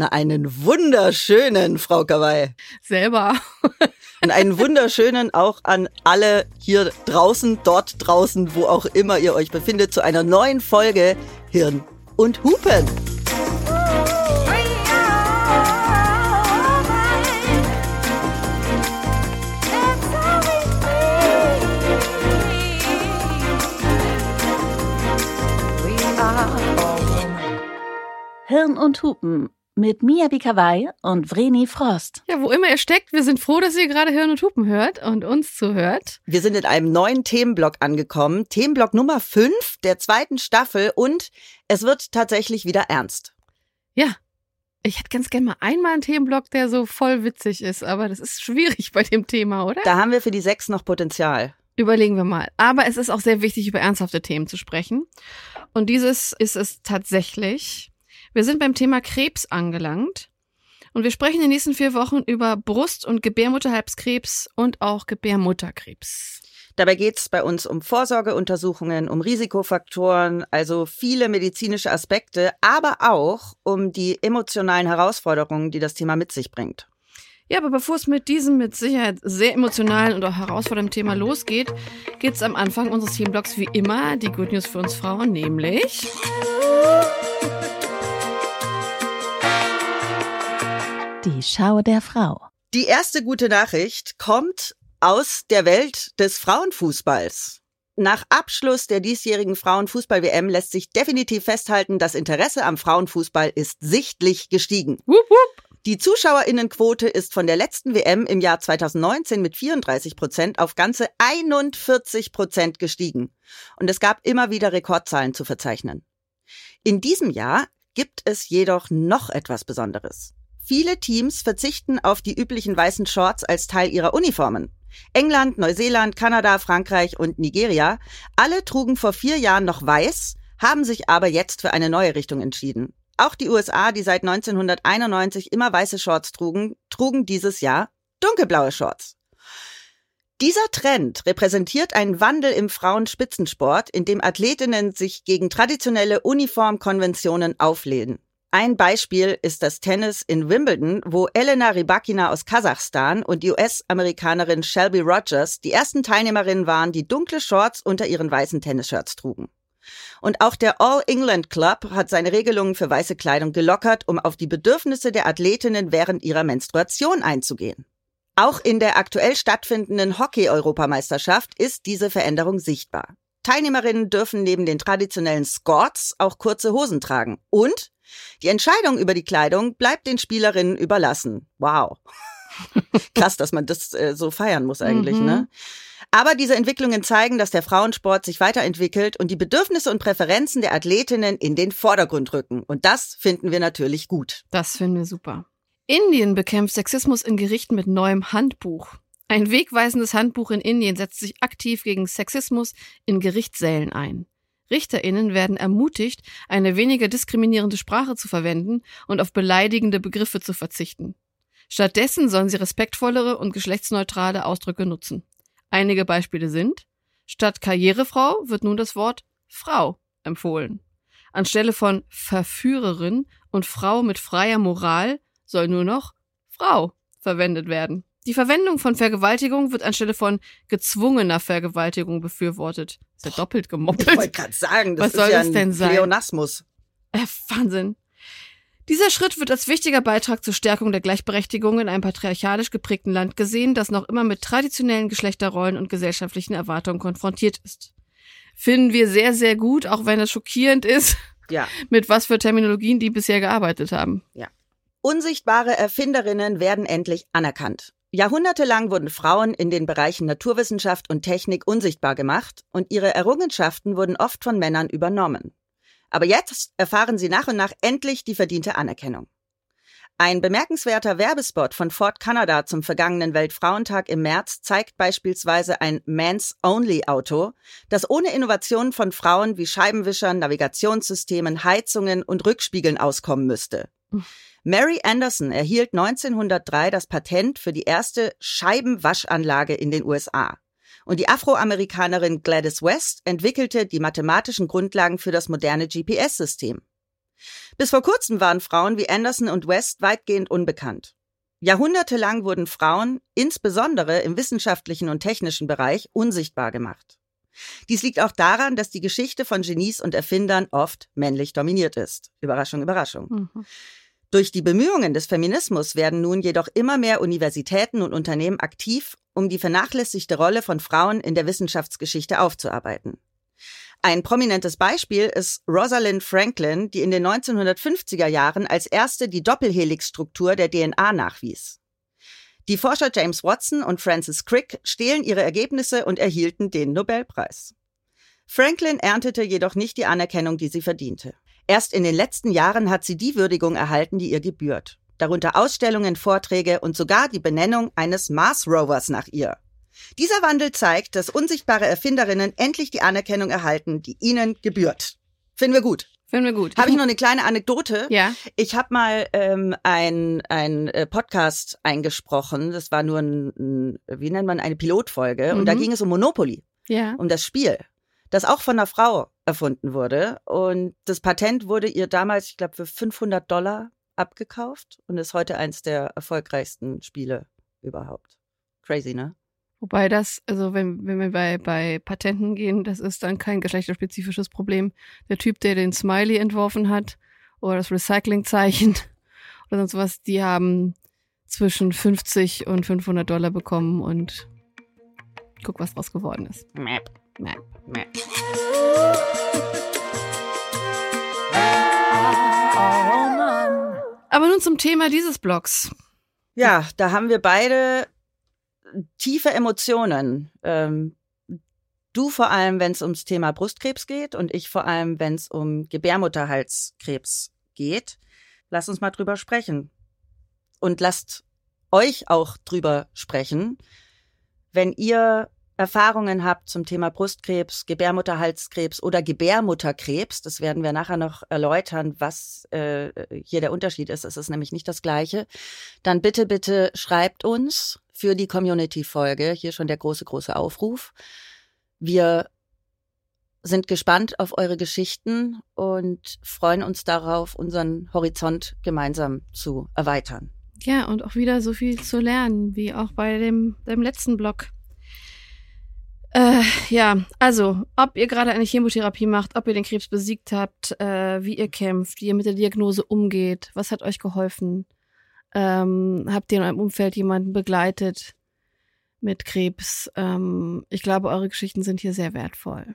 Na, einen wunderschönen, Frau Kawai. Selber. Und einen wunderschönen auch an alle hier draußen, dort draußen, wo auch immer ihr euch befindet, zu einer neuen Folge Hirn und Hupen. Hirn und Hupen mit Mia Bikawai und Vreni Frost. Ja, wo immer ihr steckt, wir sind froh, dass ihr gerade Hirn und Hupen hört und uns zuhört. Wir sind in einem neuen Themenblock angekommen. Themenblock Nummer 5 der zweiten Staffel und es wird tatsächlich wieder ernst. Ja. Ich hätte ganz gerne mal einmal einen Themenblock, der so voll witzig ist, aber das ist schwierig bei dem Thema, oder? Da haben wir für die sechs noch Potenzial. Überlegen wir mal. Aber es ist auch sehr wichtig, über ernsthafte Themen zu sprechen. Und dieses ist es tatsächlich. Wir sind beim Thema Krebs angelangt. Und wir sprechen in den nächsten vier Wochen über Brust- und Gebärmutterhalskrebs und auch Gebärmutterkrebs. Dabei geht es bei uns um Vorsorgeuntersuchungen, um Risikofaktoren, also viele medizinische Aspekte, aber auch um die emotionalen Herausforderungen, die das Thema mit sich bringt. Ja, aber bevor es mit diesem mit Sicherheit sehr emotionalen und auch herausfordernden Thema losgeht, geht es am Anfang unseres Themenblocks wie immer die Good News für uns Frauen, nämlich Die Schau der Frau. Die erste gute Nachricht kommt aus der Welt des Frauenfußballs. Nach Abschluss der diesjährigen Frauenfußball-WM lässt sich definitiv festhalten, das Interesse am Frauenfußball ist sichtlich gestiegen. Wupp, wupp. Die Zuschauerinnenquote ist von der letzten WM im Jahr 2019 mit 34 Prozent auf ganze 41 Prozent gestiegen. Und es gab immer wieder Rekordzahlen zu verzeichnen. In diesem Jahr gibt es jedoch noch etwas Besonderes. Viele Teams verzichten auf die üblichen weißen Shorts als Teil ihrer Uniformen. England, Neuseeland, Kanada, Frankreich und Nigeria, alle trugen vor vier Jahren noch weiß, haben sich aber jetzt für eine neue Richtung entschieden. Auch die USA, die seit 1991 immer weiße Shorts trugen, trugen dieses Jahr dunkelblaue Shorts. Dieser Trend repräsentiert einen Wandel im Frauenspitzensport, in dem Athletinnen sich gegen traditionelle Uniformkonventionen auflehnen. Ein Beispiel ist das Tennis in Wimbledon, wo Elena Rybakina aus Kasachstan und die US-Amerikanerin Shelby Rogers die ersten Teilnehmerinnen waren, die dunkle Shorts unter ihren weißen Tennisshirts trugen. Und auch der All England Club hat seine Regelungen für weiße Kleidung gelockert, um auf die Bedürfnisse der Athletinnen während ihrer Menstruation einzugehen. Auch in der aktuell stattfindenden Hockey-Europameisterschaft ist diese Veränderung sichtbar. Teilnehmerinnen dürfen neben den traditionellen Skorts auch kurze Hosen tragen. Und die Entscheidung über die Kleidung bleibt den Spielerinnen überlassen. Wow. Krass, dass man das äh, so feiern muss eigentlich, Mhm. ne? Aber diese Entwicklungen zeigen, dass der Frauensport sich weiterentwickelt und die Bedürfnisse und Präferenzen der Athletinnen in den Vordergrund rücken. Und das finden wir natürlich gut. Das finden wir super. Indien bekämpft Sexismus in Gerichten mit neuem Handbuch. Ein wegweisendes Handbuch in Indien setzt sich aktiv gegen Sexismus in Gerichtssälen ein. Richterinnen werden ermutigt, eine weniger diskriminierende Sprache zu verwenden und auf beleidigende Begriffe zu verzichten. Stattdessen sollen sie respektvollere und geschlechtsneutrale Ausdrücke nutzen. Einige Beispiele sind Statt Karrierefrau wird nun das Wort Frau empfohlen. Anstelle von Verführerin und Frau mit freier Moral soll nur noch Frau verwendet werden. Die Verwendung von Vergewaltigung wird anstelle von gezwungener Vergewaltigung befürwortet. Ist ja doppelt Ich gemoppelt. wollte gerade sagen, das Was ist soll ja das denn sein? Pleonasmus. Äh, Wahnsinn. Dieser Schritt wird als wichtiger Beitrag zur Stärkung der Gleichberechtigung in einem patriarchalisch geprägten Land gesehen, das noch immer mit traditionellen Geschlechterrollen und gesellschaftlichen Erwartungen konfrontiert ist. Finden wir sehr, sehr gut, auch wenn es schockierend ist, Ja. mit was für Terminologien die bisher gearbeitet haben. Unsichtbare Erfinderinnen werden endlich anerkannt. Jahrhundertelang wurden Frauen in den Bereichen Naturwissenschaft und Technik unsichtbar gemacht und ihre Errungenschaften wurden oft von Männern übernommen. Aber jetzt erfahren sie nach und nach endlich die verdiente Anerkennung. Ein bemerkenswerter Werbespot von Ford Canada zum vergangenen Weltfrauentag im März zeigt beispielsweise ein Mans-Only-Auto, das ohne Innovationen von Frauen wie Scheibenwischern, Navigationssystemen, Heizungen und Rückspiegeln auskommen müsste. Mary Anderson erhielt 1903 das Patent für die erste Scheibenwaschanlage in den USA. Und die Afroamerikanerin Gladys West entwickelte die mathematischen Grundlagen für das moderne GPS-System. Bis vor kurzem waren Frauen wie Anderson und West weitgehend unbekannt. Jahrhundertelang wurden Frauen, insbesondere im wissenschaftlichen und technischen Bereich, unsichtbar gemacht. Dies liegt auch daran, dass die Geschichte von Genies und Erfindern oft männlich dominiert ist. Überraschung, Überraschung. Mhm. Durch die Bemühungen des Feminismus werden nun jedoch immer mehr Universitäten und Unternehmen aktiv, um die vernachlässigte Rolle von Frauen in der Wissenschaftsgeschichte aufzuarbeiten. Ein prominentes Beispiel ist Rosalind Franklin, die in den 1950er Jahren als erste die Doppelhelixstruktur der DNA nachwies. Die Forscher James Watson und Francis Crick stehlen ihre Ergebnisse und erhielten den Nobelpreis. Franklin erntete jedoch nicht die Anerkennung, die sie verdiente. Erst in den letzten Jahren hat sie die Würdigung erhalten, die ihr gebührt. Darunter Ausstellungen, Vorträge und sogar die Benennung eines Mars Rovers nach ihr. Dieser Wandel zeigt, dass unsichtbare Erfinderinnen endlich die Anerkennung erhalten, die ihnen gebührt. Finden wir gut. Finden wir gut. Habe ich noch eine kleine Anekdote? Ja. Ich habe mal ähm, ein, ein äh, Podcast eingesprochen. Das war nur ein, wie nennt man, eine Pilotfolge. Mhm. Und da mhm. ging es um Monopoly. Ja. Um das Spiel das auch von einer Frau erfunden wurde. Und das Patent wurde ihr damals, ich glaube, für 500 Dollar abgekauft und ist heute eins der erfolgreichsten Spiele überhaupt. Crazy, ne? Wobei das, also wenn, wenn wir bei, bei Patenten gehen, das ist dann kein geschlechterspezifisches Problem. Der Typ, der den Smiley entworfen hat oder das Recyclingzeichen oder sonst was, die haben zwischen 50 und 500 Dollar bekommen und guck, was draus geworden ist. Map. Meh. Meh. Aber nun zum Thema dieses Blogs. Ja, da haben wir beide tiefe Emotionen. Ähm, du vor allem, wenn es ums Thema Brustkrebs geht und ich vor allem, wenn es um Gebärmutterhalskrebs geht. Lass uns mal drüber sprechen. Und lasst euch auch drüber sprechen, wenn ihr Erfahrungen habt zum Thema Brustkrebs, Gebärmutterhalskrebs oder Gebärmutterkrebs, das werden wir nachher noch erläutern, was äh, hier der Unterschied ist. Es ist nämlich nicht das Gleiche. Dann bitte, bitte schreibt uns für die Community-Folge. Hier schon der große, große Aufruf. Wir sind gespannt auf eure Geschichten und freuen uns darauf, unseren Horizont gemeinsam zu erweitern. Ja, und auch wieder so viel zu lernen, wie auch bei dem, dem letzten Blog. Äh, ja, also, ob ihr gerade eine Chemotherapie macht, ob ihr den Krebs besiegt habt, äh, wie ihr kämpft, wie ihr mit der Diagnose umgeht, was hat euch geholfen? Ähm, habt ihr in eurem Umfeld jemanden begleitet mit Krebs? Ähm, ich glaube, eure Geschichten sind hier sehr wertvoll.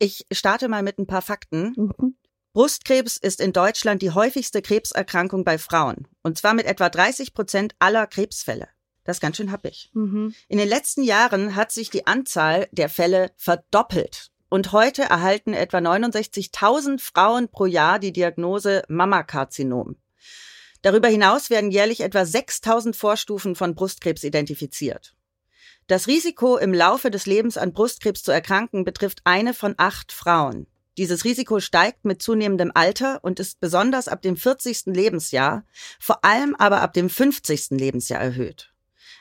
Ich starte mal mit ein paar Fakten. Mhm. Brustkrebs ist in Deutschland die häufigste Krebserkrankung bei Frauen, und zwar mit etwa 30 Prozent aller Krebsfälle. Das ist ganz schön happig. Mhm. In den letzten Jahren hat sich die Anzahl der Fälle verdoppelt. Und heute erhalten etwa 69.000 Frauen pro Jahr die Diagnose Mammakarzinom. Darüber hinaus werden jährlich etwa 6.000 Vorstufen von Brustkrebs identifiziert. Das Risiko, im Laufe des Lebens an Brustkrebs zu erkranken, betrifft eine von acht Frauen. Dieses Risiko steigt mit zunehmendem Alter und ist besonders ab dem 40. Lebensjahr, vor allem aber ab dem 50. Lebensjahr erhöht.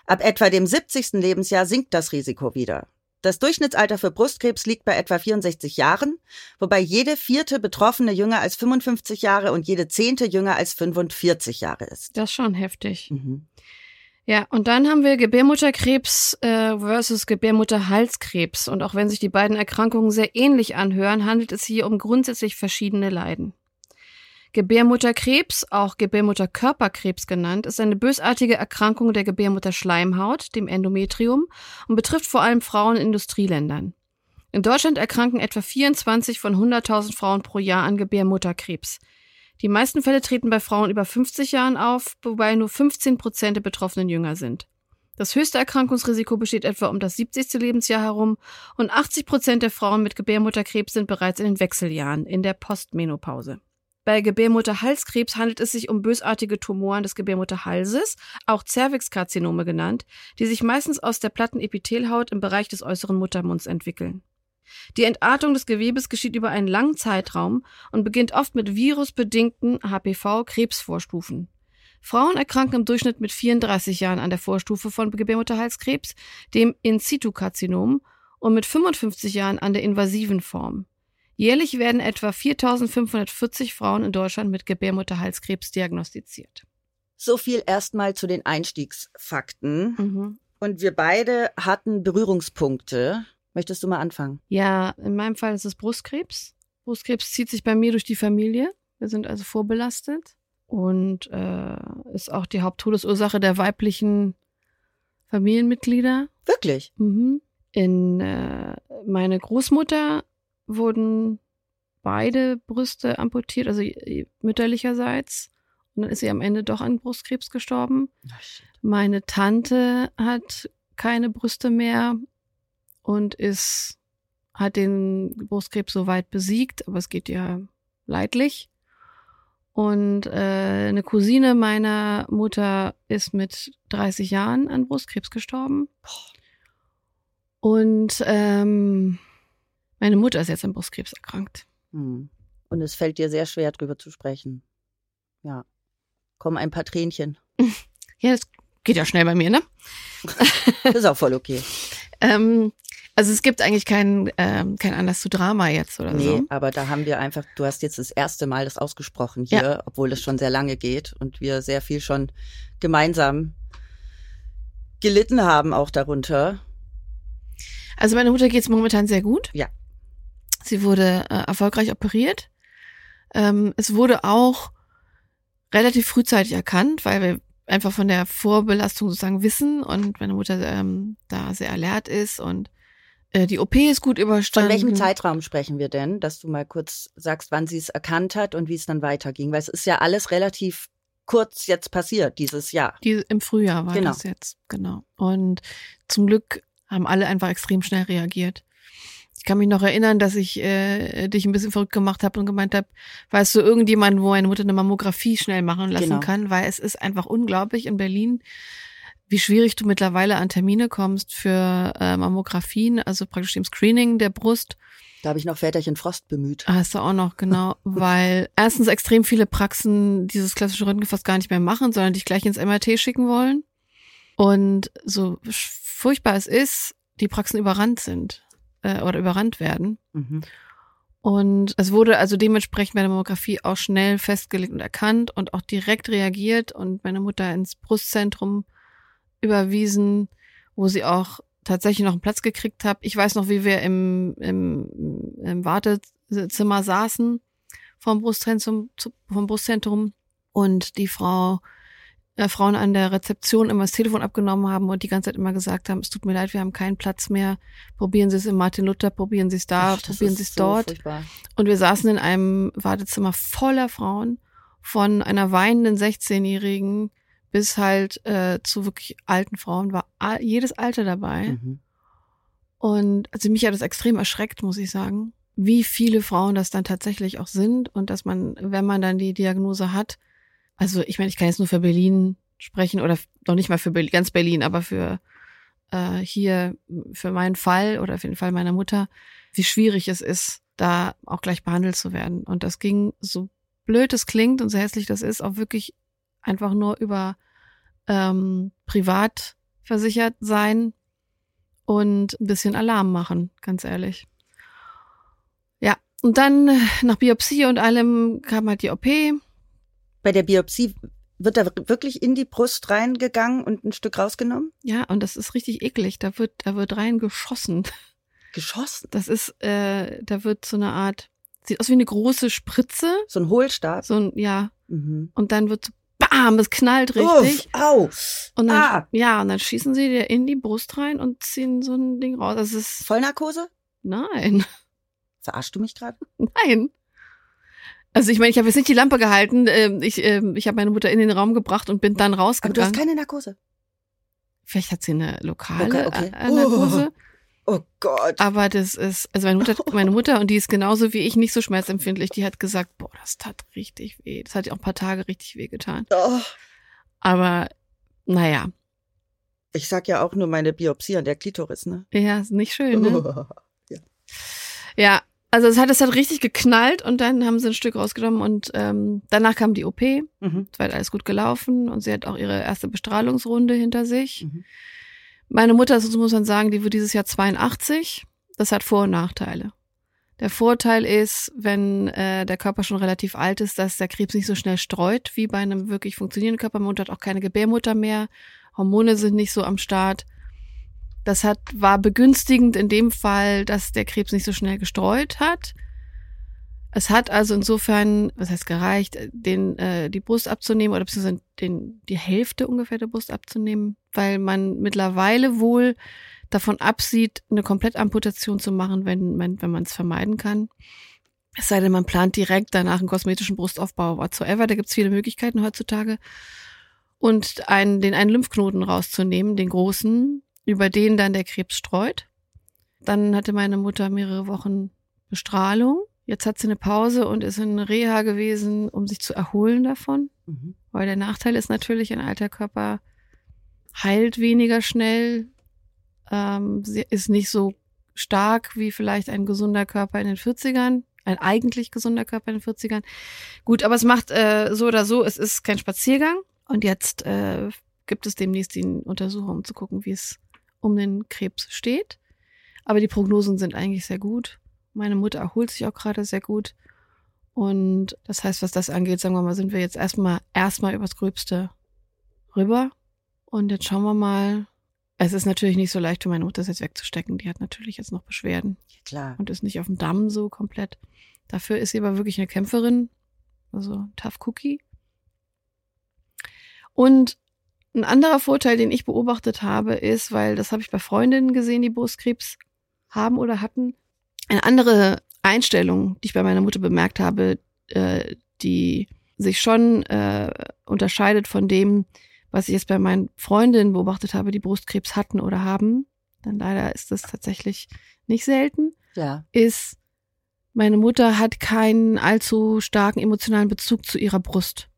Ab etwa dem 70. Lebensjahr sinkt das Risiko wieder. Das Durchschnittsalter für Brustkrebs liegt bei etwa 64 Jahren, wobei jede vierte Betroffene jünger als 55 Jahre und jede zehnte jünger als 45 Jahre ist. Das ist schon heftig. Mhm. Ja, und dann haben wir Gebärmutterkrebs äh, versus Gebärmutterhalskrebs. Und auch wenn sich die beiden Erkrankungen sehr ähnlich anhören, handelt es hier um grundsätzlich verschiedene Leiden. Gebärmutterkrebs, auch Gebärmutterkörperkrebs genannt, ist eine bösartige Erkrankung der Gebärmutterschleimhaut, dem Endometrium, und betrifft vor allem Frauen in Industrieländern. In Deutschland erkranken etwa 24 von 100.000 Frauen pro Jahr an Gebärmutterkrebs. Die meisten Fälle treten bei Frauen über 50 Jahren auf, wobei nur 15 Prozent der Betroffenen jünger sind. Das höchste Erkrankungsrisiko besteht etwa um das 70. Lebensjahr herum und 80 Prozent der Frauen mit Gebärmutterkrebs sind bereits in den Wechseljahren, in der Postmenopause. Bei Gebärmutterhalskrebs handelt es sich um bösartige Tumoren des Gebärmutterhalses, auch Zervixkarzinome genannt, die sich meistens aus der Plattenepithelhaut im Bereich des äußeren Muttermunds entwickeln. Die Entartung des Gewebes geschieht über einen langen Zeitraum und beginnt oft mit virusbedingten HPV-Krebsvorstufen. Frauen erkranken im Durchschnitt mit 34 Jahren an der Vorstufe von Gebärmutterhalskrebs, dem In-situ-Karzinom, und mit 55 Jahren an der invasiven Form. Jährlich werden etwa 4540 Frauen in Deutschland mit Gebärmutterhalskrebs diagnostiziert. So viel erstmal zu den Einstiegsfakten. Mhm. Und wir beide hatten Berührungspunkte. Möchtest du mal anfangen? Ja, in meinem Fall ist es Brustkrebs. Brustkrebs zieht sich bei mir durch die Familie. Wir sind also vorbelastet und äh, ist auch die Haupttodesursache der weiblichen Familienmitglieder. Wirklich? Mhm. In äh, meine Großmutter wurden beide Brüste amputiert, also mütterlicherseits. Und dann ist sie am Ende doch an Brustkrebs gestorben. Meine Tante hat keine Brüste mehr und ist, hat den Brustkrebs soweit besiegt, aber es geht ja leidlich. Und äh, eine Cousine meiner Mutter ist mit 30 Jahren an Brustkrebs gestorben. Und ähm, meine Mutter ist jetzt an Brustkrebs erkrankt. Hm. Und es fällt dir sehr schwer, drüber zu sprechen. Ja. Kommen ein paar Tränchen. Ja, das geht ja schnell bei mir, ne? Das ist auch voll okay. ähm, also es gibt eigentlich keinen ähm, keinen Anlass zu Drama jetzt oder Nee, so. aber da haben wir einfach, du hast jetzt das erste Mal das ausgesprochen hier, obwohl es schon sehr lange geht und wir sehr viel schon gemeinsam gelitten haben auch darunter. Also meine Mutter geht's momentan sehr gut. Ja. Sie wurde äh, erfolgreich operiert. Ähm, es wurde auch relativ frühzeitig erkannt, weil wir einfach von der Vorbelastung sozusagen wissen und meine Mutter ähm, da sehr alert ist und äh, die OP ist gut Von überstanden. welchem Zeitraum sprechen wir denn, dass du mal kurz sagst, wann sie es erkannt hat und wie es dann weiterging? Weil es ist ja alles relativ kurz jetzt passiert, dieses Jahr. Die, Im Frühjahr war Genau. das jetzt, genau. Und zum Glück haben alle einfach extrem schnell reagiert. Ich kann mich noch erinnern, dass ich äh, dich ein bisschen verrückt gemacht habe und gemeint habe, weißt du, irgendjemand, wo meine Mutter eine Mammographie schnell machen lassen Genau. kann, weil es ist einfach unglaublich in Berlin, wie schwierig du mittlerweile an Termine kommst für äh, Mammografien, also praktisch dem Screening der Brust. Da habe ich noch Väterchen Frost bemüht. Ah, Hast du auch noch, genau. weil erstens extrem viele Praxen dieses klassische Röntgen fast gar nicht mehr machen, sondern dich gleich ins MRT schicken wollen. Und so furchtbar es ist, die Praxen überrannt sind äh, oder überrannt werden. Mhm. Und es wurde also dementsprechend bei der Mammographie auch schnell festgelegt und erkannt und auch direkt reagiert und meine Mutter ins Brustzentrum überwiesen, wo sie auch tatsächlich noch einen Platz gekriegt hat. Ich weiß noch, wie wir im, im, im Wartezimmer saßen vom Brustzentrum, vom Brustzentrum und die Frau, äh, Frauen an der Rezeption immer das Telefon abgenommen haben und die ganze Zeit immer gesagt haben, es tut mir leid, wir haben keinen Platz mehr. Probieren Sie es im Martin Luther, probieren Sie es da, Ach, probieren Sie es so dort. furchtbar. Und wir saßen in einem Wartezimmer voller Frauen, von einer weinenden 16-Jährigen bis halt äh, zu wirklich alten Frauen, war all, jedes Alter dabei. Mhm. Und also mich hat das extrem erschreckt, muss ich sagen, wie viele Frauen das dann tatsächlich auch sind und dass man, wenn man dann die Diagnose hat, also ich meine, ich kann jetzt nur für Berlin sprechen oder noch nicht mal für Berlin, ganz Berlin, aber für äh, hier, für meinen Fall oder für den Fall meiner Mutter, wie schwierig es ist, da auch gleich behandelt zu werden. Und das ging, so blöd es klingt und so hässlich das ist, auch wirklich einfach nur über ähm, privat versichert sein und ein bisschen Alarm machen, ganz ehrlich. Ja, und dann nach Biopsie und allem kam halt die OP. Bei der Biopsie wird da wirklich in die Brust reingegangen und ein Stück rausgenommen? Ja, und das ist richtig eklig. Da wird, da wird rein geschossen. Geschossen. Das ist, äh, da wird so eine Art, sieht aus wie eine große Spritze. So ein Hohlstab. So ein, ja, Mhm. und dann wird so, bam, es knallt richtig. Uff, au. Und dann, ah. ja, und dann schießen sie dir in die Brust rein und ziehen so ein Ding raus. Das ist, Vollnarkose? nein, Verarschst du mich gerade? nein. Also ich meine, ich habe jetzt nicht die Lampe gehalten. ähm, Ich, ähm, ich habe meine Mutter in den Raum gebracht und bin dann Aber du rausgegangen. hast keine Narkose. Vielleicht hat sie eine lokale Okay, okay. äh, Narkose. Oh Gott. Aber das ist, also meine Mutter, meine Mutter, und die ist genauso wie ich nicht so schmerzempfindlich, die hat gesagt, boah, das tat richtig weh. Das hat ihr auch ein paar Tage richtig weh getan. Oh. Aber naja, Ich sag ja auch nur meine Biopsie an der Klitoris, ne? ja, ist nicht schön, ne? Oh. Ja, also es hat es hat richtig geknallt und dann haben sie ein Stück rausgenommen und ähm, danach kam die OP. Es Mhm. war halt alles gut gelaufen und sie hat auch ihre erste Bestrahlungsrunde hinter sich. Mhm. Meine Mutter, das muss man sagen, die wird dieses Jahr 82. Das hat Vor- und Nachteile. Der Vorteil ist, wenn äh, der Körper schon relativ alt ist, dass der Krebs nicht so schnell streut wie bei einem wirklich funktionierenden Körper. Man hat auch keine Gebärmutter mehr, Hormone sind nicht so am Start. Das hat, war begünstigend in dem Fall, dass der Krebs nicht so schnell gestreut hat. Es hat also insofern, was heißt gereicht, den, äh, die Brust abzunehmen oder beziehungsweise den, die Hälfte ungefähr der Brust abzunehmen, weil man mittlerweile wohl davon absieht, eine Komplettamputation zu machen, wenn, wenn, wenn man es vermeiden kann. Es sei denn, man plant direkt danach einen kosmetischen Brustaufbau whatsoever. Da gibt es viele Möglichkeiten heutzutage. Und einen, den einen Lymphknoten rauszunehmen, den großen, über den dann der Krebs streut. Dann hatte meine Mutter mehrere Wochen Bestrahlung. Jetzt hat sie eine Pause und ist in Reha gewesen, um sich zu erholen davon. Mhm. Weil der Nachteil ist natürlich, ein alter Körper heilt weniger schnell, ähm, sie ist nicht so stark wie vielleicht ein gesunder Körper in den 40ern, ein eigentlich gesunder Körper in den 40ern. Gut, aber es macht äh, so oder so, es ist kein Spaziergang. Und jetzt äh, gibt es demnächst die Untersuchung, um zu gucken, wie es um den Krebs steht. Aber die Prognosen sind eigentlich sehr gut. Meine Mutter erholt sich auch gerade sehr gut. Und das heißt, was das angeht, sagen wir mal, sind wir jetzt erstmal erstmal übers Gröbste rüber. Und jetzt schauen wir mal, es ist natürlich nicht so leicht für meine Mutter, das jetzt wegzustecken. Die hat natürlich jetzt noch Beschwerden. Ja, klar. Und ist nicht auf dem Damm so komplett. Dafür ist sie aber wirklich eine Kämpferin. Also tough cookie. Und ein anderer Vorteil, den ich beobachtet habe, ist, weil das habe ich bei Freundinnen gesehen, die Brustkrebs haben oder hatten, eine andere Einstellung, die ich bei meiner Mutter bemerkt habe, äh, die sich schon äh, unterscheidet von dem, was ich jetzt bei meinen Freundinnen beobachtet habe, die Brustkrebs hatten oder haben, dann leider ist das tatsächlich nicht selten, ja. ist, meine Mutter hat keinen allzu starken emotionalen Bezug zu ihrer Brust.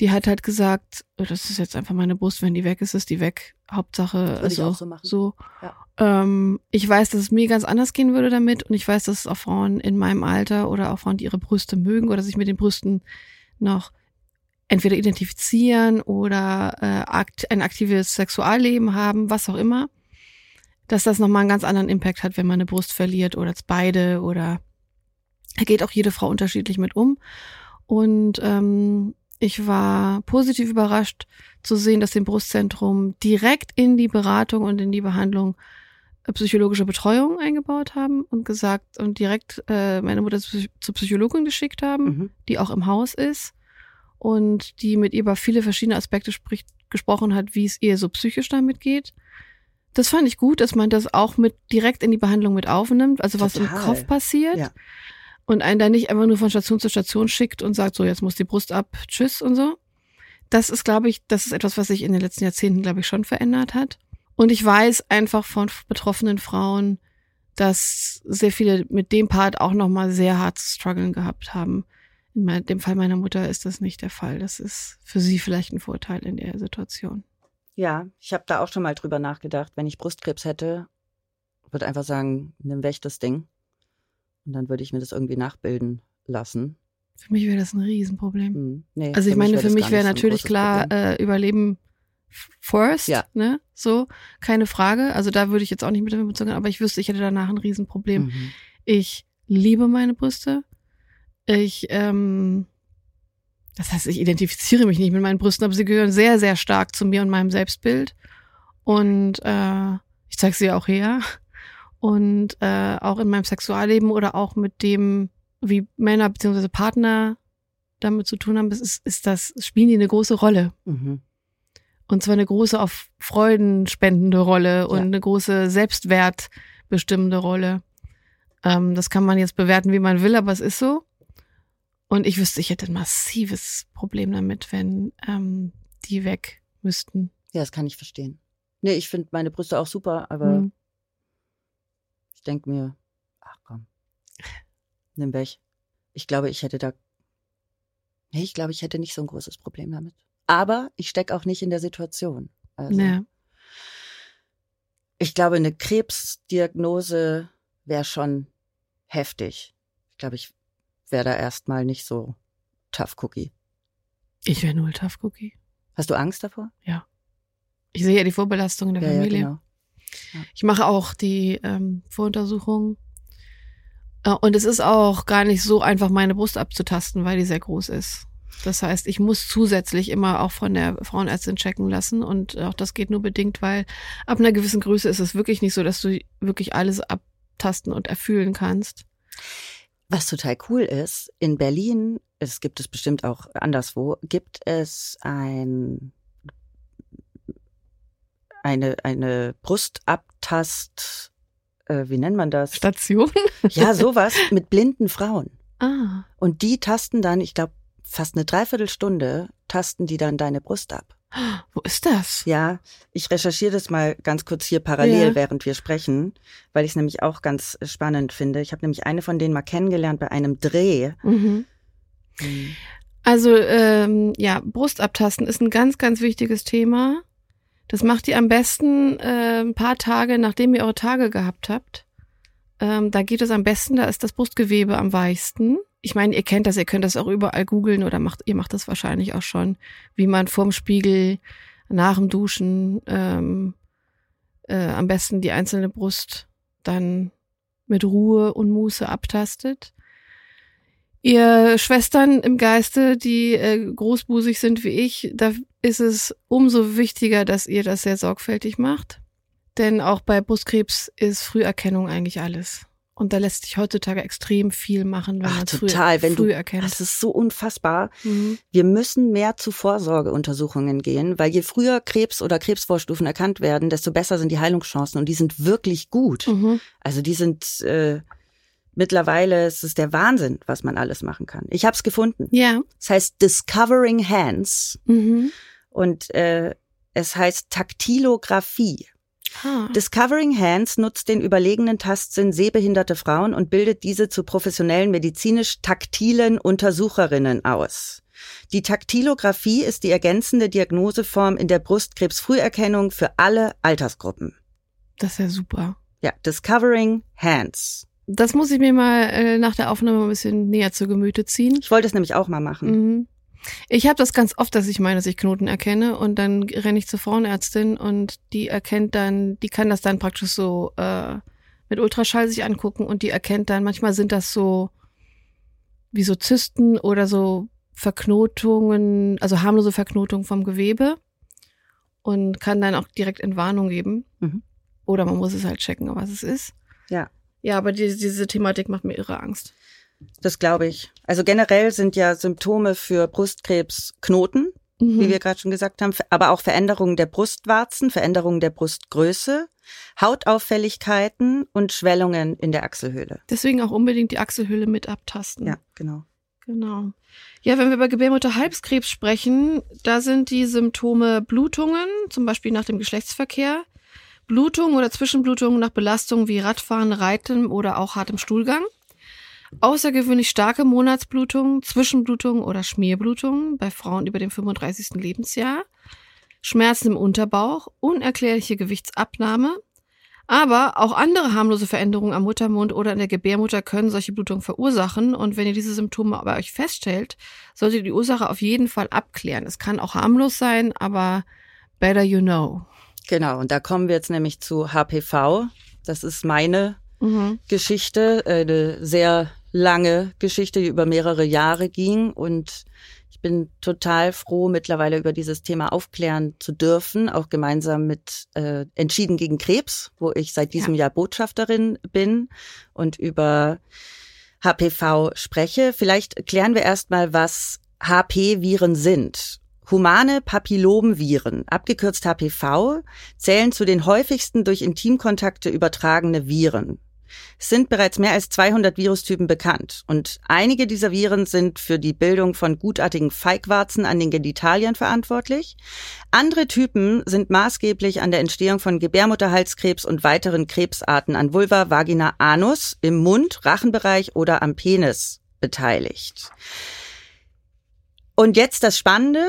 Die hat halt gesagt, oh, das ist jetzt einfach meine Brust, wenn die weg ist, ist die weg. Hauptsache, Würde ich also auch so machen. so. Ja. Ähm, ich weiß, dass es mir ganz anders gehen würde damit und ich weiß, dass es auch Frauen in meinem Alter oder auch Frauen, die ihre Brüste mögen oder sich mit den Brüsten noch entweder identifizieren oder äh, akt ein aktives Sexualleben haben, was auch immer, dass das nochmal einen ganz anderen Impact hat, wenn man eine Brust verliert oder beide oder da geht auch jede Frau unterschiedlich mit um. Und ähm, ich war positiv überrascht zu sehen, dass dem Brustzentrum direkt in die Beratung und in die Behandlung äh, psychologische Betreuung eingebaut haben und gesagt und direkt äh, meine Mutter zur Psychologin geschickt haben, Mhm. die auch im Haus ist und die mit ihr über viele verschiedene Aspekte spricht, gesprochen hat, wie es ihr so psychisch damit geht. Das fand ich gut, dass man das auch mit direkt in die Behandlung mit aufnimmt, also was im Total. Kopf passiert. Ja. Und einen da nicht einfach nur von Station zu Station schickt und sagt, so, jetzt muss die Brust ab, tschüss und so. Das ist, glaube ich, das ist etwas, was sich in den letzten Jahrzehnten, glaube ich, schon verändert hat. Und ich weiß einfach von betroffenen Frauen, dass sehr viele mit dem Part auch nochmal sehr hart zu strugglen gehabt haben. In dem Fall meiner Mutter ist das nicht der Fall. Das ist für sie vielleicht ein Vorteil in der Situation. Ja, ich habe da auch schon mal drüber nachgedacht. Wenn ich Brustkrebs hätte, würde einfach sagen, nimm weg das Ding. Und dann würde ich mir das irgendwie nachbilden lassen. Für mich wäre das ein Riesenproblem. Hm, nee, Also ich meine, für mich wäre ein natürlich klar, äh, Überleben first, Ja. ne? So, keine Frage. Also da würde ich jetzt auch nicht mit damit bezogen, aber ich wüsste, ich hätte danach ein Riesenproblem. Mhm. Ich liebe meine Brüste. Ich, ähm, das heißt, ich identifiziere mich nicht mit meinen Brüsten, aber sie gehören sehr, sehr stark zu mir und meinem Selbstbild. Und äh, ich zeige sie auch her. Und äh, auch in meinem Sexualleben oder auch mit dem, wie Männer bzw. Partner damit zu tun haben, ist, ist, das, spielen die eine große Rolle. Mhm. Und zwar eine große auf Freuden spendende Rolle und Ja. eine große selbstwertbestimmende Rolle. Ähm, das kann man jetzt bewerten, wie man will, aber es ist so. Und ich wüsste, ich hätte ein massives Problem damit, wenn ähm, die weg müssten. Ja, das kann ich verstehen. Nee, ich finde meine Brüste auch super, aber Mhm. Ich denke mir, ach komm, nimm weg. Ich glaube, ich hätte da, nee, ich glaube, ich hätte nicht so ein großes Problem damit. Aber ich stecke auch nicht in der Situation. Also, Ja. Ich glaube, eine Krebsdiagnose wäre schon heftig. Ich glaube, ich wäre da erstmal nicht so tough cookie. Ich wäre null tough cookie. Hast du Angst davor? Ich sehe ja die Vorbelastung in der Familie. genau. Ich mache auch die ähm, Voruntersuchung. Äh, Und es ist auch gar nicht so einfach, meine Brust abzutasten, weil die sehr groß ist. Das heißt, ich muss zusätzlich immer auch von der Frauenärztin checken lassen und auch das geht nur bedingt, weil ab einer gewissen Größe ist es wirklich nicht so, dass du wirklich alles abtasten und erfühlen kannst. Was total cool ist, in Berlin, es gibt es bestimmt auch anderswo, gibt es ein eine eine Brustabtast äh, wie nennt man das? Station? Ja, sowas mit blinden Frauen. Ah. Und die tasten dann, ich glaube, fast eine Dreiviertelstunde tasten die dann deine Brust ab. Wo ist das? Ja, ich recherchiere das mal ganz kurz hier parallel, Ja. während wir sprechen, weil ich es nämlich auch ganz spannend finde. Ich habe nämlich eine von denen mal kennengelernt bei einem Dreh. Mhm. Also ähm, ja, Brustabtasten ist ein ganz, ganz wichtiges Thema. Das macht ihr am besten äh, ein paar Tage, nachdem ihr eure Tage gehabt habt. Ähm, da geht es am besten, da ist das Brustgewebe am weichsten. Ich meine, ihr kennt das, ihr könnt das auch überall googeln oder macht, ihr macht das wahrscheinlich auch schon, wie man vorm Spiegel nach dem Duschen ähm, äh, am besten die einzelne Brust dann mit Ruhe und Muße abtastet. Ihr Schwestern im Geiste, die äh, großbusig sind wie ich, da ist es umso wichtiger, dass ihr das sehr sorgfältig macht. Denn auch bei Brustkrebs ist Früherkennung eigentlich alles. Und da lässt sich heutzutage extrem viel machen, wenn Ach, man früh, total, wenn früh du, erkennt. das ist so unfassbar. Mhm. Wir müssen mehr zu Vorsorgeuntersuchungen gehen, weil je früher Krebs oder Krebsvorstufen erkannt werden, desto besser sind die Heilungschancen und die sind wirklich gut. Mhm. Also die sind äh, mittlerweile, es ist der Wahnsinn, was man alles machen kann. Ich habe es gefunden. Ja. Es heißt Discovering Hands Mhm. und äh, es heißt Taktilographie. Ah. Discovering Hands nutzt den überlegenen Tastsinn sehbehinderte Frauen und bildet diese zu professionellen medizinisch-taktilen Untersucherinnen aus. Die Taktilographie ist die ergänzende Diagnoseform in der Brustkrebsfrüherkennung für alle Altersgruppen. Das ist ja super. Ja, Discovering Hands. Das muss ich mir mal äh, nach der Aufnahme ein bisschen näher zu Gemüte ziehen. Ich wollte es nämlich auch mal machen. Mhm. Ich habe das ganz oft, dass ich meine, dass ich Knoten erkenne und dann renne ich zur Frauenärztin und die erkennt dann, die kann das dann praktisch so äh, mit Ultraschall sich angucken und die erkennt dann, manchmal sind das so wie so Zysten oder so Verknotungen, also harmlose Verknotungen vom Gewebe und kann dann auch direkt Entwarnung geben. Mhm. Oder man muss es halt checken, was es ist. Ja. Ja, aber die, diese Thematik macht mir irre Angst. Das glaube ich. Also generell sind ja Symptome für Brustkrebs Knoten, Mhm. wie wir gerade schon gesagt haben, aber auch Veränderungen der Brustwarzen, Veränderungen der Brustgröße, Hautauffälligkeiten und Schwellungen in der Achselhöhle. Deswegen auch unbedingt die Achselhülle mit abtasten. Ja, genau. Genau. Ja, wenn wir über Gebärmutterhalskrebs sprechen, da sind die Symptome Blutungen, zum Beispiel nach dem Geschlechtsverkehr, Blutungen oder Zwischenblutungen nach Belastungen wie Radfahren, Reiten oder auch hartem Stuhlgang, außergewöhnlich starke Monatsblutungen, Zwischenblutungen oder Schmierblutungen bei Frauen über dem 35. Lebensjahr, Schmerzen im Unterbauch, unerklärliche Gewichtsabnahme, aber auch andere harmlose Veränderungen am Muttermund oder in der Gebärmutter können solche Blutungen verursachen. Und wenn ihr diese Symptome bei euch feststellt, solltet ihr die Ursache auf jeden Fall abklären. Es kann auch harmlos sein, aber better you know. Genau, und da kommen wir jetzt nämlich zu HPV. Das ist meine Mhm. Geschichte, äh, eine sehr lange Geschichte, die über mehrere Jahre ging. Und ich bin total froh, mittlerweile über dieses Thema aufklären zu dürfen, auch gemeinsam mit äh, Entschieden gegen Krebs, wo ich seit diesem Jahr Botschafterin bin und über HPV spreche. Vielleicht klären wir erstmal, was HP-Viren sind. Humane Papillomviren, abgekürzt HPV, zählen zu den häufigsten durch Intimkontakte übertragene Viren. Es sind bereits mehr als 200 Virustypen bekannt und einige dieser Viren sind für die Bildung von gutartigen Feigwarzen an den Genitalien verantwortlich. Andere Typen sind maßgeblich an der Entstehung von Gebärmutterhalskrebs und weiteren Krebsarten an Vulva, Vagina, Anus, im Mund, Rachenbereich oder am Penis beteiligt. Und jetzt das Spannende.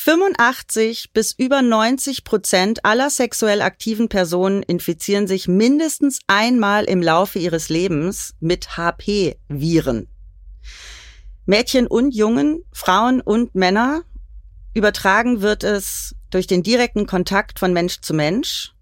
85 bis über 90 Prozent aller sexuell aktiven Personen infizieren sich mindestens einmal im Laufe ihres Lebens mit HP-Viren. Mädchen und Jungen, Frauen und Männer übertragen wird es durch den direkten Kontakt von Mensch zu Mensch,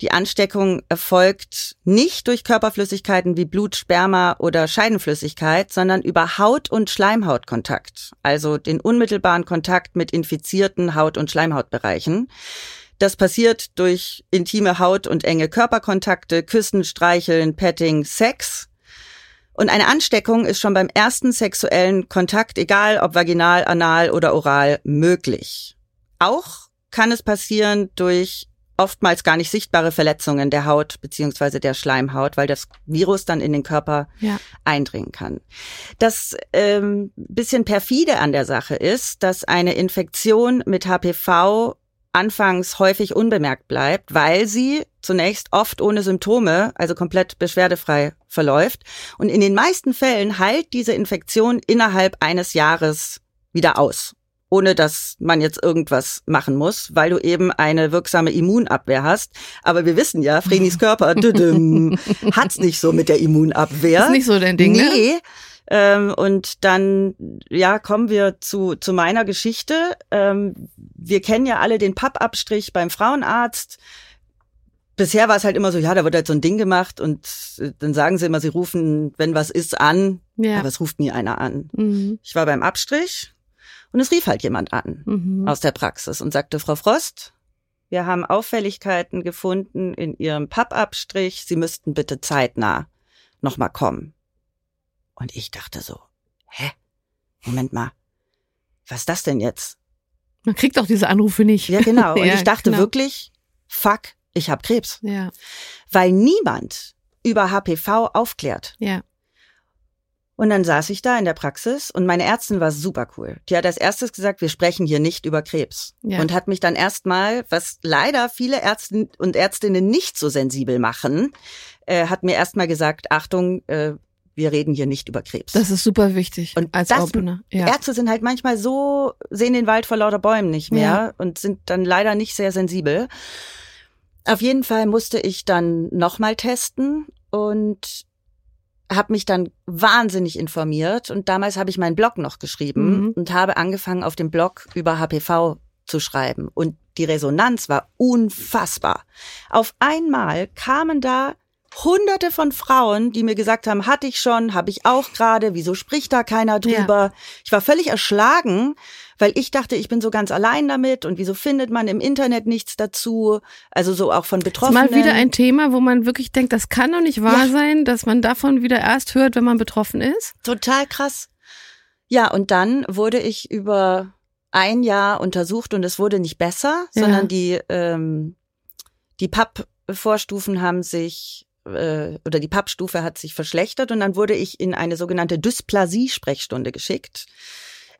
Die Ansteckung erfolgt nicht durch Körperflüssigkeiten wie Blut, Sperma oder Scheidenflüssigkeit, sondern über Haut- und Schleimhautkontakt, also den unmittelbaren Kontakt mit infizierten Haut- und Schleimhautbereichen. Das passiert durch intime Haut- und enge Körperkontakte, Küssen, Streicheln, Petting, Sex. Und eine Ansteckung ist schon beim ersten sexuellen Kontakt, egal ob vaginal, anal oder oral, möglich. Auch kann es passieren durch oftmals gar nicht sichtbare Verletzungen der Haut beziehungsweise der Schleimhaut, weil das Virus dann in den Körper ja. eindringen kann. Das ähm, bisschen perfide an der Sache ist, dass eine Infektion mit HPV anfangs häufig unbemerkt bleibt, weil sie zunächst oft ohne Symptome, also komplett beschwerdefrei verläuft. Und in den meisten Fällen heilt diese Infektion innerhalb eines Jahres wieder aus ohne dass man jetzt irgendwas machen muss, weil du eben eine wirksame Immunabwehr hast. Aber wir wissen ja, Vrenis Körper hat's nicht so mit der Immunabwehr. Ist nicht so dein Ding, ne? nee. ne? Ähm, und dann, ja, kommen wir zu, zu meiner Geschichte. Ähm, wir kennen ja alle den Pappabstrich beim Frauenarzt. Bisher war es halt immer so, ja, da wird halt so ein Ding gemacht und äh, dann sagen sie immer, sie rufen, wenn was ist, an. Ja. Aber es ruft nie einer an. Mhm. Ich war beim Abstrich, und es rief halt jemand an mhm. aus der Praxis und sagte, Frau Frost, wir haben Auffälligkeiten gefunden in Ihrem Pappabstrich. Sie müssten bitte zeitnah nochmal kommen. Und ich dachte so, hä? Moment mal. Was ist das denn jetzt? Man kriegt doch diese Anrufe nicht. Ja, genau. Und ja, ich dachte genau. wirklich, fuck, ich habe Krebs. Ja. Weil niemand über HPV aufklärt. Ja. Und dann saß ich da in der Praxis und meine Ärztin war super cool. Die hat als erstes gesagt, wir sprechen hier nicht über Krebs. Ja. Und hat mich dann erstmal, was leider viele Ärzte und Ärztinnen nicht so sensibel machen, äh, hat mir erstmal gesagt, Achtung, äh, wir reden hier nicht über Krebs. Das ist super wichtig und als das, Opener. Ja. Ärzte sind halt manchmal so, sehen den Wald vor lauter Bäumen nicht mehr ja. und sind dann leider nicht sehr sensibel. Auf jeden Fall musste ich dann nochmal testen und habe mich dann wahnsinnig informiert und damals habe ich meinen Blog noch geschrieben mhm. und habe angefangen auf dem Blog über HPV zu schreiben und die Resonanz war unfassbar. Auf einmal kamen da hunderte von Frauen, die mir gesagt haben, hatte ich schon, habe ich auch gerade, wieso spricht da keiner drüber? Ja. Ich war völlig erschlagen, weil ich dachte, ich bin so ganz allein damit und wieso findet man im Internet nichts dazu? Also so auch von Betroffenen. Das ist mal wieder ein Thema, wo man wirklich denkt, das kann doch nicht wahr ja. sein, dass man davon wieder erst hört, wenn man betroffen ist. Total krass. Ja, und dann wurde ich über ein Jahr untersucht und es wurde nicht besser, ja. sondern die ähm, die PAP-Vorstufen haben sich äh, oder die Pappstufe hat sich verschlechtert und dann wurde ich in eine sogenannte Dysplasie-Sprechstunde geschickt.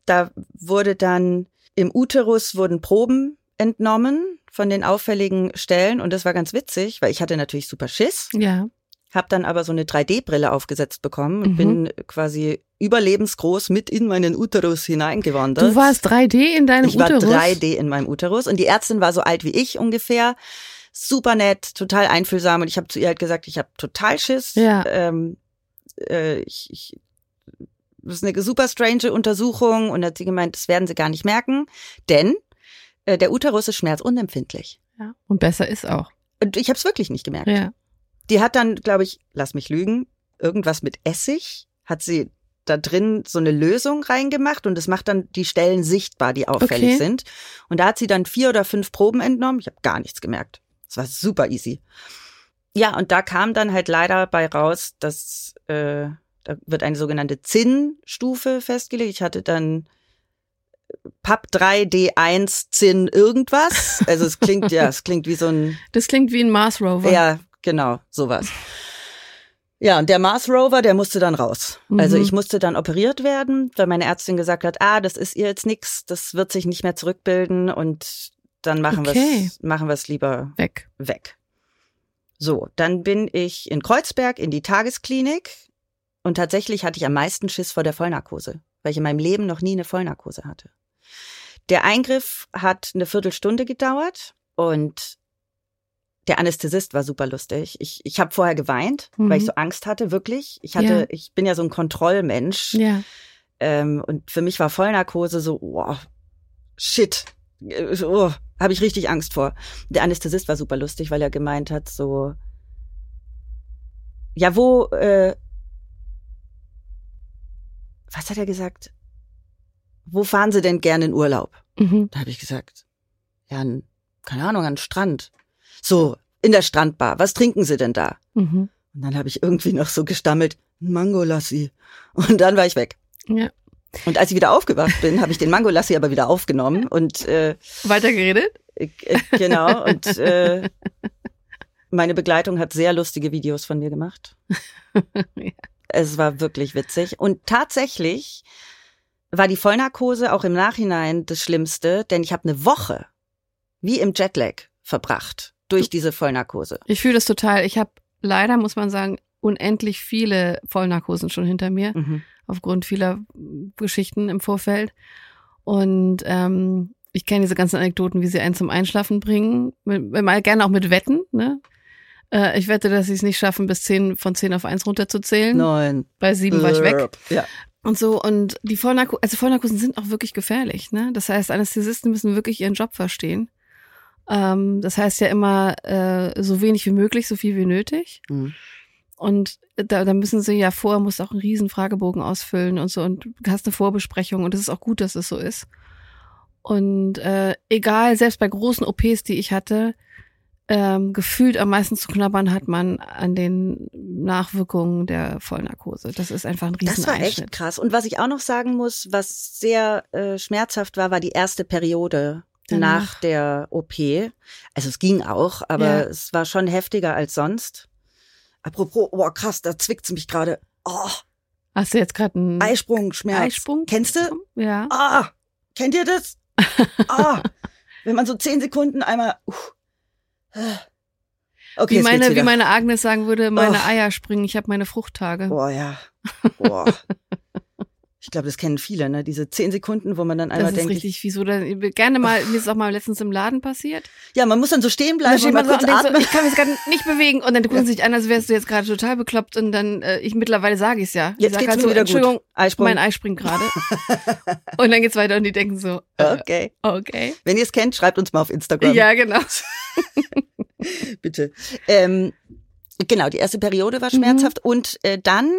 Da wurde dann im Uterus wurden Proben entnommen von den auffälligen Stellen und das war ganz witzig, weil ich hatte natürlich super Schiss. Ja. Hab dann aber so eine 3D-Brille aufgesetzt bekommen und mhm. bin quasi überlebensgroß mit in meinen Uterus hineingewandert. Du warst 3D in deinem ich Uterus? Ich war 3D in meinem Uterus und die Ärztin war so alt wie ich ungefähr super nett, total einfühlsam und ich habe zu ihr halt gesagt, ich habe total Schiss. Ja. Ähm, äh, ich, ich, das ist eine super strange Untersuchung und hat sie gemeint, das werden sie gar nicht merken, denn äh, der Uterus ist schmerzunempfindlich. Ja. Und besser ist auch. Und ich habe es wirklich nicht gemerkt. Ja. Die hat dann, glaube ich, lass mich lügen, irgendwas mit Essig, hat sie da drin so eine Lösung reingemacht und es macht dann die Stellen sichtbar, die auffällig okay. sind. Und da hat sie dann vier oder fünf Proben entnommen. Ich habe gar nichts gemerkt. Es war super easy. Ja, und da kam dann halt leider bei raus, dass äh, da wird eine sogenannte ZIN-Stufe festgelegt. Ich hatte dann PAP 3 D1 ZIN irgendwas. Also es klingt ja, es klingt wie so ein. Das klingt wie ein Mars Rover. Ja, genau, sowas. Ja, und der Mars Rover, der musste dann raus. Also mhm. Also ich musste dann operiert werden, weil meine Ärztin gesagt hat, ah, das ist ihr jetzt nix, das wird sich nicht mehr zurückbilden und dann machen okay. wir es machen wir es lieber weg. Weg. So, dann bin ich in Kreuzberg in die Tagesklinik und tatsächlich hatte ich am meisten Schiss vor der Vollnarkose, weil ich in meinem Leben noch nie eine Vollnarkose hatte. Der Eingriff hat eine Viertelstunde gedauert und der Anästhesist war super lustig. Ich, ich habe vorher geweint, mhm. weil ich mhm. so Angst hatte, wirklich. Ich hatte, ja. ich bin ja so ein Kontrollmensch. Ja. Ähm, und für mich war Vollnarkose so, wow, shit, oh, habe ich richtig Angst vor. Der Anästhesist war super lustig, weil er gemeint hat, so, ja, wo, äh, was hat er gesagt? Wo fahren Sie denn gerne in Urlaub? Mhm. Da habe ich gesagt, ja, an, keine Ahnung, an Strand. So, in der Strandbar. Was trinken Sie denn da? Mhm. Und dann habe ich irgendwie noch so gestammelt, Mangolassi. Und dann war ich weg. Ja. Und als ich wieder aufgewacht bin, habe ich den Mangolassi aber wieder aufgenommen und äh, Weitergeredet? äh, genau und äh, meine Begleitung hat sehr lustige Videos von mir gemacht. Ja. Es war wirklich witzig und tatsächlich war die Vollnarkose auch im Nachhinein das Schlimmste, denn ich habe eine Woche wie im Jetlag verbracht durch diese Vollnarkose. Ich fühle das total. Ich habe leider, muss man sagen, unendlich viele Vollnarkosen schon hinter mir, Mhm. Aufgrund vieler Geschichten im Vorfeld. Und ähm, ich kenne diese ganzen Anekdoten, wie sie einen zum Einschlafen bringen. Mit, mal gerne auch mit Wetten. Ne? Äh, ich wette, dass sie es nicht schaffen, bis 10 von 10 auf 1 runterzuzählen. Neun. Bei 7 war ich weg. Ja. Und so, und die Vollnarko also Vollnarkosen sind auch wirklich gefährlich, ne? Das heißt, Anästhesisten müssen wirklich ihren Job verstehen. Ähm, das heißt ja immer, äh, so wenig wie möglich, so viel wie nötig. Mhm. Und da, da müssen sie ja vorher, musst auch einen riesen Fragebogen ausfüllen und so und du hast eine Vorbesprechung und es ist auch gut, dass es so ist. Und äh, egal, selbst bei großen OPs, die ich hatte, ähm, gefühlt am meisten zu knabbern hat man an den Nachwirkungen der Vollnarkose. Das ist einfach ein riesen Das war echt krass. Und was ich auch noch sagen muss, was sehr äh, schmerzhaft war, war die erste Periode Danach. nach der OP. Also es ging auch, aber Ja. es war schon heftiger als sonst. Apropos, oh krass, da zwickt's mich gerade. Oh, Hast du jetzt gerade einen Eisprung, Schmerz. Eisprung? Kennst du? Ja. Ah, kennt ihr das? Ah, wenn man so zehn Sekunden einmal. Uh, okay, wie, meine, wie meine Agnes sagen würde, meine Och. Eier springen, ich habe meine Fruchttage. Boah, ja. Boah. Ich glaube, das kennen viele, ne? Diese zehn Sekunden, wo man dann das einmal ist denkt, richtig fies. Oder gerne mal, mir ist es auch mal letztens im Laden passiert. ja, man muss dann so stehen bleiben und man kurz und denkt so, atmen. ich kann mich gerade nicht bewegen. Und dann gucken sie sich an, als wärst du jetzt gerade total bekloppt. Und dann, äh, ich mittlerweile sage ich es ja. Ich Jetzt sag geht's halt so, wieder Entschuldigung, gut. Eisprung. mein Ei springt gerade. und dann geht's weiter und die denken so, äh, Okay. okay. Wenn ihr es kennt, schreibt uns mal auf Instagram. Ja, genau. Bitte. Ähm, genau, die erste Periode war Mhm. schmerzhaft und äh, dann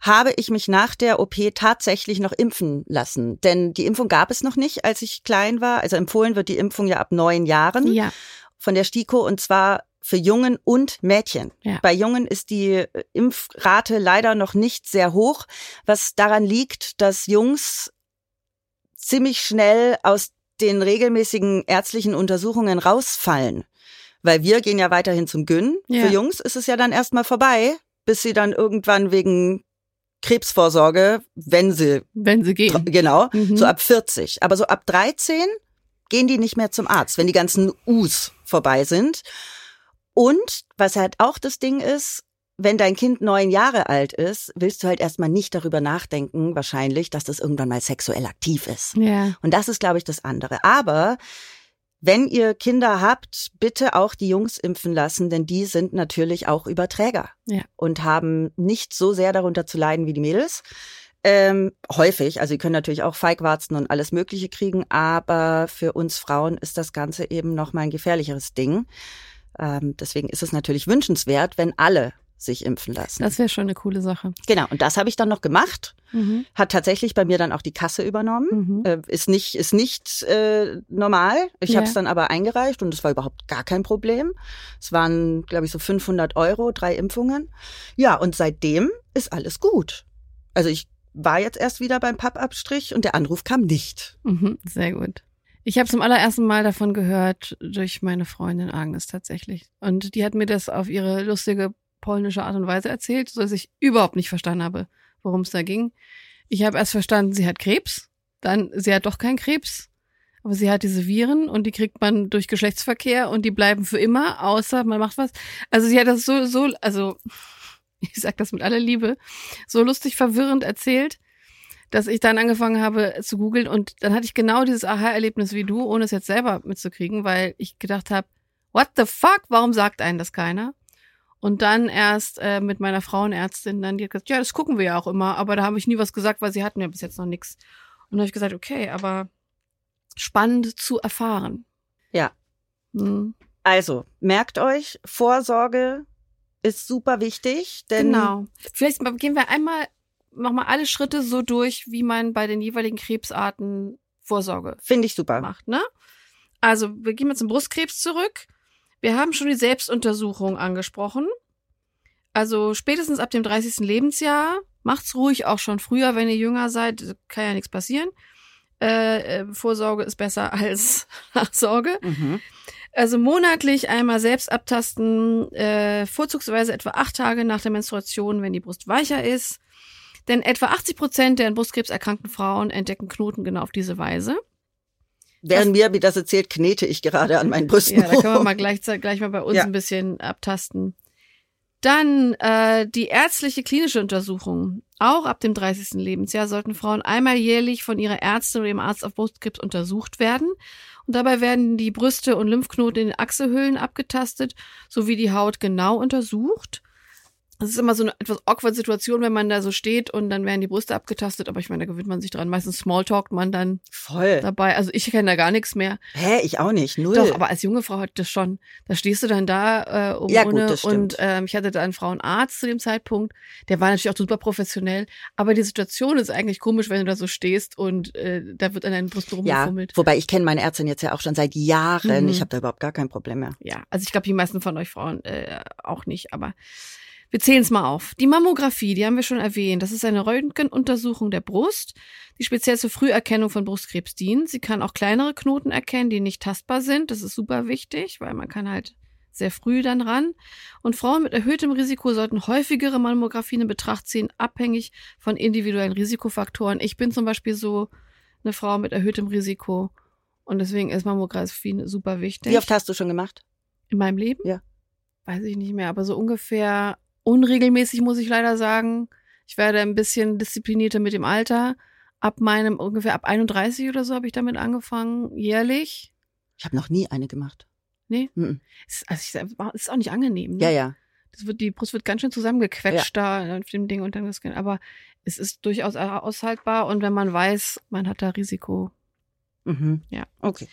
habe ich mich nach der OP tatsächlich noch impfen lassen. Denn die Impfung gab es noch nicht, als ich klein war. Also empfohlen wird die Impfung ja ab neun Jahren Ja. von der STIKO und zwar für Jungen und Mädchen. Ja. Bei Jungen ist die äh, Impfrate leider noch nicht sehr hoch, was daran liegt, dass Jungs ziemlich schnell aus den regelmäßigen ärztlichen Untersuchungen rausfallen. Weil wir gehen ja weiterhin zum Gyn. Ja. Für Jungs ist es ja dann erstmal vorbei, bis sie dann irgendwann wegen Krebsvorsorge, wenn sie, Wenn sie gehen. genau, Mhm. so ab 40. Aber so ab 13 gehen die nicht mehr zum Arzt, wenn die ganzen Us vorbei sind. Und was halt auch das Ding ist, wenn dein Kind neun Jahre alt ist, willst du halt erstmal nicht darüber nachdenken, wahrscheinlich, dass das irgendwann mal sexuell aktiv ist. Ja. Und das ist, glaube ich, das andere. Aber wenn ihr Kinder habt, bitte auch die Jungs impfen lassen, denn die sind natürlich auch Überträger Ja. und haben nicht so sehr darunter zu leiden wie die Mädels. Ähm, häufig, also sie können natürlich auch Feigwarzen und alles Mögliche kriegen, aber für uns Frauen ist das Ganze eben noch mal ein gefährlicheres Ding. Ähm, deswegen ist es natürlich wünschenswert, wenn alle sich impfen lassen. Das wäre schon eine coole Sache. genau, und das habe ich dann noch gemacht. Mhm. Hat tatsächlich bei mir dann auch die Kasse übernommen. Mhm. Äh, ist nicht, ist nicht äh, normal. Ich Ja. habe es dann aber eingereicht und es war überhaupt gar kein Problem. Es waren, glaube ich, so 500 Euro, drei Impfungen. Ja, und seitdem ist alles gut. Also ich war jetzt erst wieder beim Pappabstrich und der Anruf kam nicht. Mhm. Sehr gut. Ich habe zum allerersten Mal davon gehört durch meine Freundin Agnes tatsächlich. Und die hat mir das auf ihre lustige polnische Art und Weise erzählt, so dass ich überhaupt nicht verstanden habe, worum es da ging. Ich habe erst verstanden, sie hat Krebs, dann sie hat doch keinen Krebs, aber sie hat diese Viren und die kriegt man durch Geschlechtsverkehr und die bleiben für immer, außer man macht was. Also sie hat das so, so, also ich sag das mit aller Liebe, so lustig verwirrend erzählt, dass ich dann angefangen habe zu googeln und dann hatte ich genau dieses Aha-Erlebnis wie du, ohne es jetzt selber mitzukriegen, weil ich gedacht habe, what the fuck, warum sagt einen das keiner? Und dann erst äh, mit meiner Frauenärztin, dann die hat gesagt, ja, das gucken wir ja auch immer, aber da habe ich nie was gesagt, weil sie hatten ja bis jetzt noch nichts. Und dann habe ich gesagt, okay, aber spannend zu erfahren. Ja. Hm. Also, merkt euch, Vorsorge ist super wichtig, denn Genau. Vielleicht gehen wir einmal, machen wir alle Schritte so durch, wie man bei den jeweiligen Krebsarten Vorsorge finde ich super. macht, ne? Also, wir gehen mal zum Brustkrebs zurück. Wir haben schon die Selbstuntersuchung angesprochen. Also, spätestens ab dem 30. Lebensjahr, macht's ruhig auch schon früher, wenn ihr jünger seid, kann ja nichts passieren. Äh, äh, Vorsorge ist besser als Nachsorge. Mhm. Also monatlich einmal selbst abtasten, äh, vorzugsweise etwa acht Tage nach der Menstruation, wenn die Brust weicher ist. Denn etwa 80 Prozent der an Brustkrebs erkrankten Frauen entdecken Knoten genau auf diese Weise. Während mir, wie das erzählt, knete ich gerade an meinen Brüsten. Ja, da können wir mal gleich, gleich mal bei uns Ja. ein bisschen abtasten. Dann äh, die ärztliche klinische Untersuchung. Auch ab dem 30. Lebensjahr sollten Frauen einmal jährlich von ihrer Ärztin oder ihrem Arzt auf Brustkrebs untersucht werden. Und dabei werden die Brüste und Lymphknoten in den Achselhöhlen abgetastet, sowie die Haut genau untersucht. Das ist immer so eine etwas awkward Situation, wenn man da so steht und dann werden die Brüste abgetastet, aber ich meine, da gewöhnt man sich dran. Meistens smalltalkt man dann Voll. dabei. Also ich kenne da gar nichts mehr. Hä, ich auch nicht. Null. Doch, aber als junge Frau hatte ich das schon. Da stehst du dann da äh, um Ja, gut, ohne das stimmt. und ähm, ich hatte da einen Frauenarzt zu dem Zeitpunkt. Der war natürlich auch super professionell, aber die Situation ist eigentlich komisch, wenn du da so stehst und äh, da wird an deinen Brust ja, rumgefummelt. wobei ich kenne meine Ärztin jetzt ja auch schon seit Jahren. Mhm. Ich habe da überhaupt gar kein Problem mehr. Ja, also ich glaube, die meisten von euch Frauen äh, auch nicht, aber wir zählen es mal auf. Die Mammographie, die haben wir schon erwähnt. Das ist eine Röntgenuntersuchung der Brust, die speziell zur Früherkennung von Brustkrebs dient. Sie kann auch kleinere Knoten erkennen, die nicht tastbar sind. Das ist super wichtig, weil man kann halt sehr früh dann ran. Und Frauen mit erhöhtem Risiko sollten häufigere Mammographien in Betracht ziehen, abhängig von individuellen Risikofaktoren. Ich bin zum Beispiel so eine Frau mit erhöhtem Risiko und deswegen ist Mammographie super wichtig. Wie oft hast du schon gemacht? In meinem Leben? Ja. Weiß ich nicht mehr, aber so ungefähr unregelmäßig, muss ich leider sagen. Ich werde ein bisschen disziplinierter mit dem Alter. Ab meinem, ungefähr ab 31 oder so habe ich damit angefangen, jährlich. Ich habe noch nie eine gemacht. Nee. Mhm. Ist, also ich, ist auch nicht angenehm. Ne? Ja, ja. Das wird, die Brust wird ganz schön zusammengequetscht da auf dem Ding und dann das, aber es ist durchaus aushaltbar und wenn man weiß, man hat da Risiko. Mhm. Ja. Okay.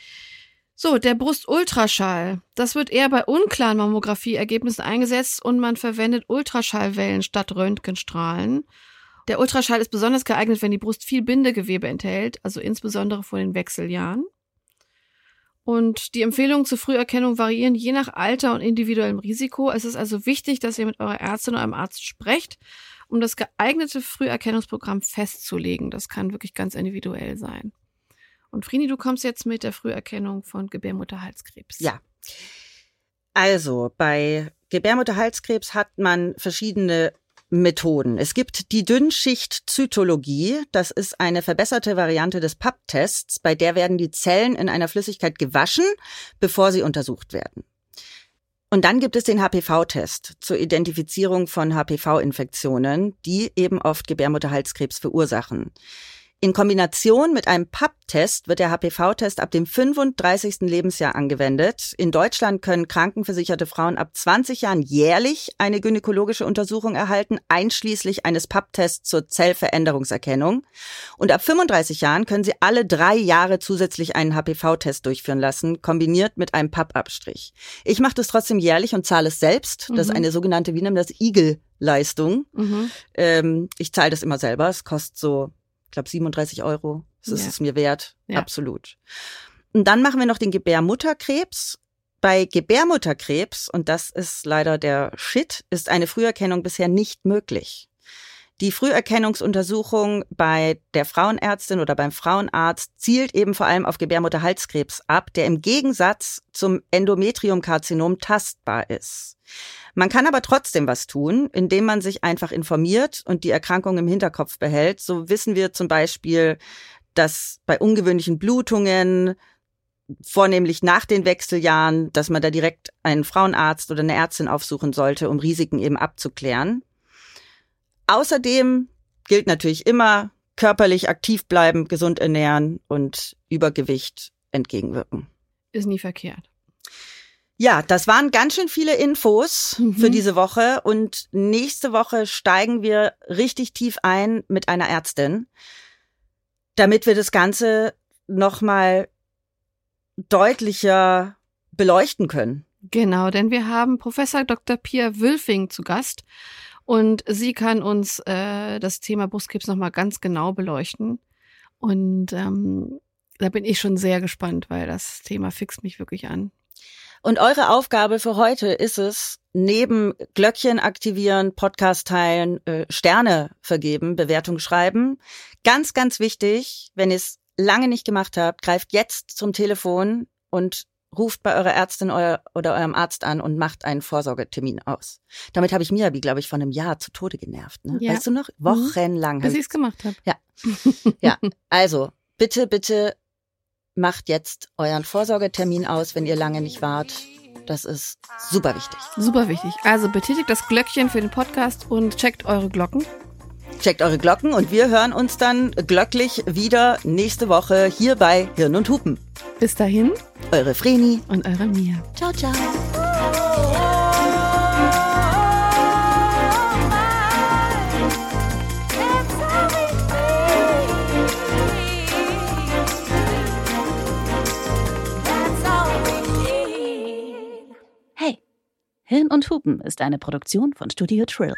So, der Brustultraschall. Das wird eher bei unklaren Mammografie-Ergebnissen eingesetzt und man verwendet Ultraschallwellen statt Röntgenstrahlen. Der Ultraschall ist besonders geeignet, wenn die Brust viel Bindegewebe enthält, also insbesondere vor den Wechseljahren. Und die Empfehlungen zur Früherkennung variieren je nach Alter und individuellem Risiko. Es ist also wichtig, dass ihr mit eurer Ärztin oder eurem Arzt sprecht, um das geeignete Früherkennungsprogramm festzulegen. Das kann wirklich ganz individuell sein. Und Frini, du kommst jetzt mit der Früherkennung von Gebärmutterhalskrebs. Ja. Also, bei Gebärmutterhalskrebs hat man verschiedene Methoden. Es gibt die Dünnschicht-Zytologie. Das ist eine verbesserte Variante des PAP-Tests, bei der werden die Zellen in einer Flüssigkeit gewaschen, bevor sie untersucht werden. Und dann gibt es den HPV-Test zur Identifizierung von HPV-Infektionen, die eben oft Gebärmutterhalskrebs verursachen. In Kombination mit einem PAP-Test wird der HPV-Test ab dem 35. Lebensjahr angewendet. In Deutschland können krankenversicherte Frauen ab 20 Jahren jährlich eine gynäkologische Untersuchung erhalten, einschließlich eines PAP-Tests zur Zellveränderungserkennung. Und ab 35 Jahren können sie alle drei Jahre zusätzlich einen HPV-Test durchführen lassen, kombiniert mit einem PAP-Abstrich. Ich mache das trotzdem jährlich und zahle es selbst. Das ist Mhm. eine sogenannte, wie nennt man das, Igel-Leistung. Mhm. Ähm, ich zahle das immer selber. Es kostet so, glaube, 37 Euro. Das ist Ja. es mir wert. Ja. Absolut. Und dann machen wir noch den Gebärmutterkrebs. Bei Gebärmutterkrebs, und das ist leider der Shit, ist eine Früherkennung bisher nicht möglich. Die Früherkennungsuntersuchung bei der Frauenärztin oder beim Frauenarzt zielt eben vor allem auf Gebärmutterhalskrebs ab, der im Gegensatz zum Endometriumkarzinom tastbar ist. Man kann aber trotzdem was tun, indem man sich einfach informiert und die Erkrankung im Hinterkopf behält. So wissen wir zum Beispiel, dass bei ungewöhnlichen Blutungen, vornehmlich nach den Wechseljahren, dass man da direkt einen Frauenarzt oder eine Ärztin aufsuchen sollte, um Risiken eben abzuklären. Außerdem gilt natürlich immer körperlich aktiv bleiben, gesund ernähren und Übergewicht entgegenwirken. Ist nie verkehrt. Ja, das waren ganz schön viele Infos Mhm. für diese Woche und nächste Woche steigen wir richtig tief ein mit einer Ärztin, damit wir das Ganze nochmal deutlicher beleuchten können. Genau, denn wir haben Professor Dr. Pia Wülfing zu Gast und sie kann uns äh, das Thema Brustkrebs nochmal ganz genau beleuchten. Und ähm, da bin ich schon sehr gespannt, weil das Thema fixt mich wirklich an. Und eure Aufgabe für heute ist es, neben Glöckchen aktivieren, Podcast teilen, äh, Sterne vergeben, Bewertung schreiben. Ganz, ganz wichtig, wenn ihr es lange nicht gemacht habt, greift jetzt zum Telefon und ruft bei eurer Ärztin euer, oder eurem Arzt an und macht einen Vorsorgetermin aus. Damit habe ich Miabi, glaube ich, vor einem Jahr zu Tode genervt. Ne? Ja. Weißt du noch? Wochenlang. Mhm. Bis ich es gemacht habe. Ja. Ja, also bitte, bitte macht jetzt euren Vorsorgetermin aus, wenn ihr lange nicht wart. Das ist super wichtig. Super wichtig. Also betätigt das Glöckchen für den Podcast und checkt eure Glocken. Checkt eure Glocken und wir hören uns dann glöcklich wieder nächste Woche hier bei Hirn und Hupen. Bis dahin Eure Vreni. und eure Mia. Ciao, ciao. Hey, Hirn und Hupen ist eine Produktion von Studio Trill.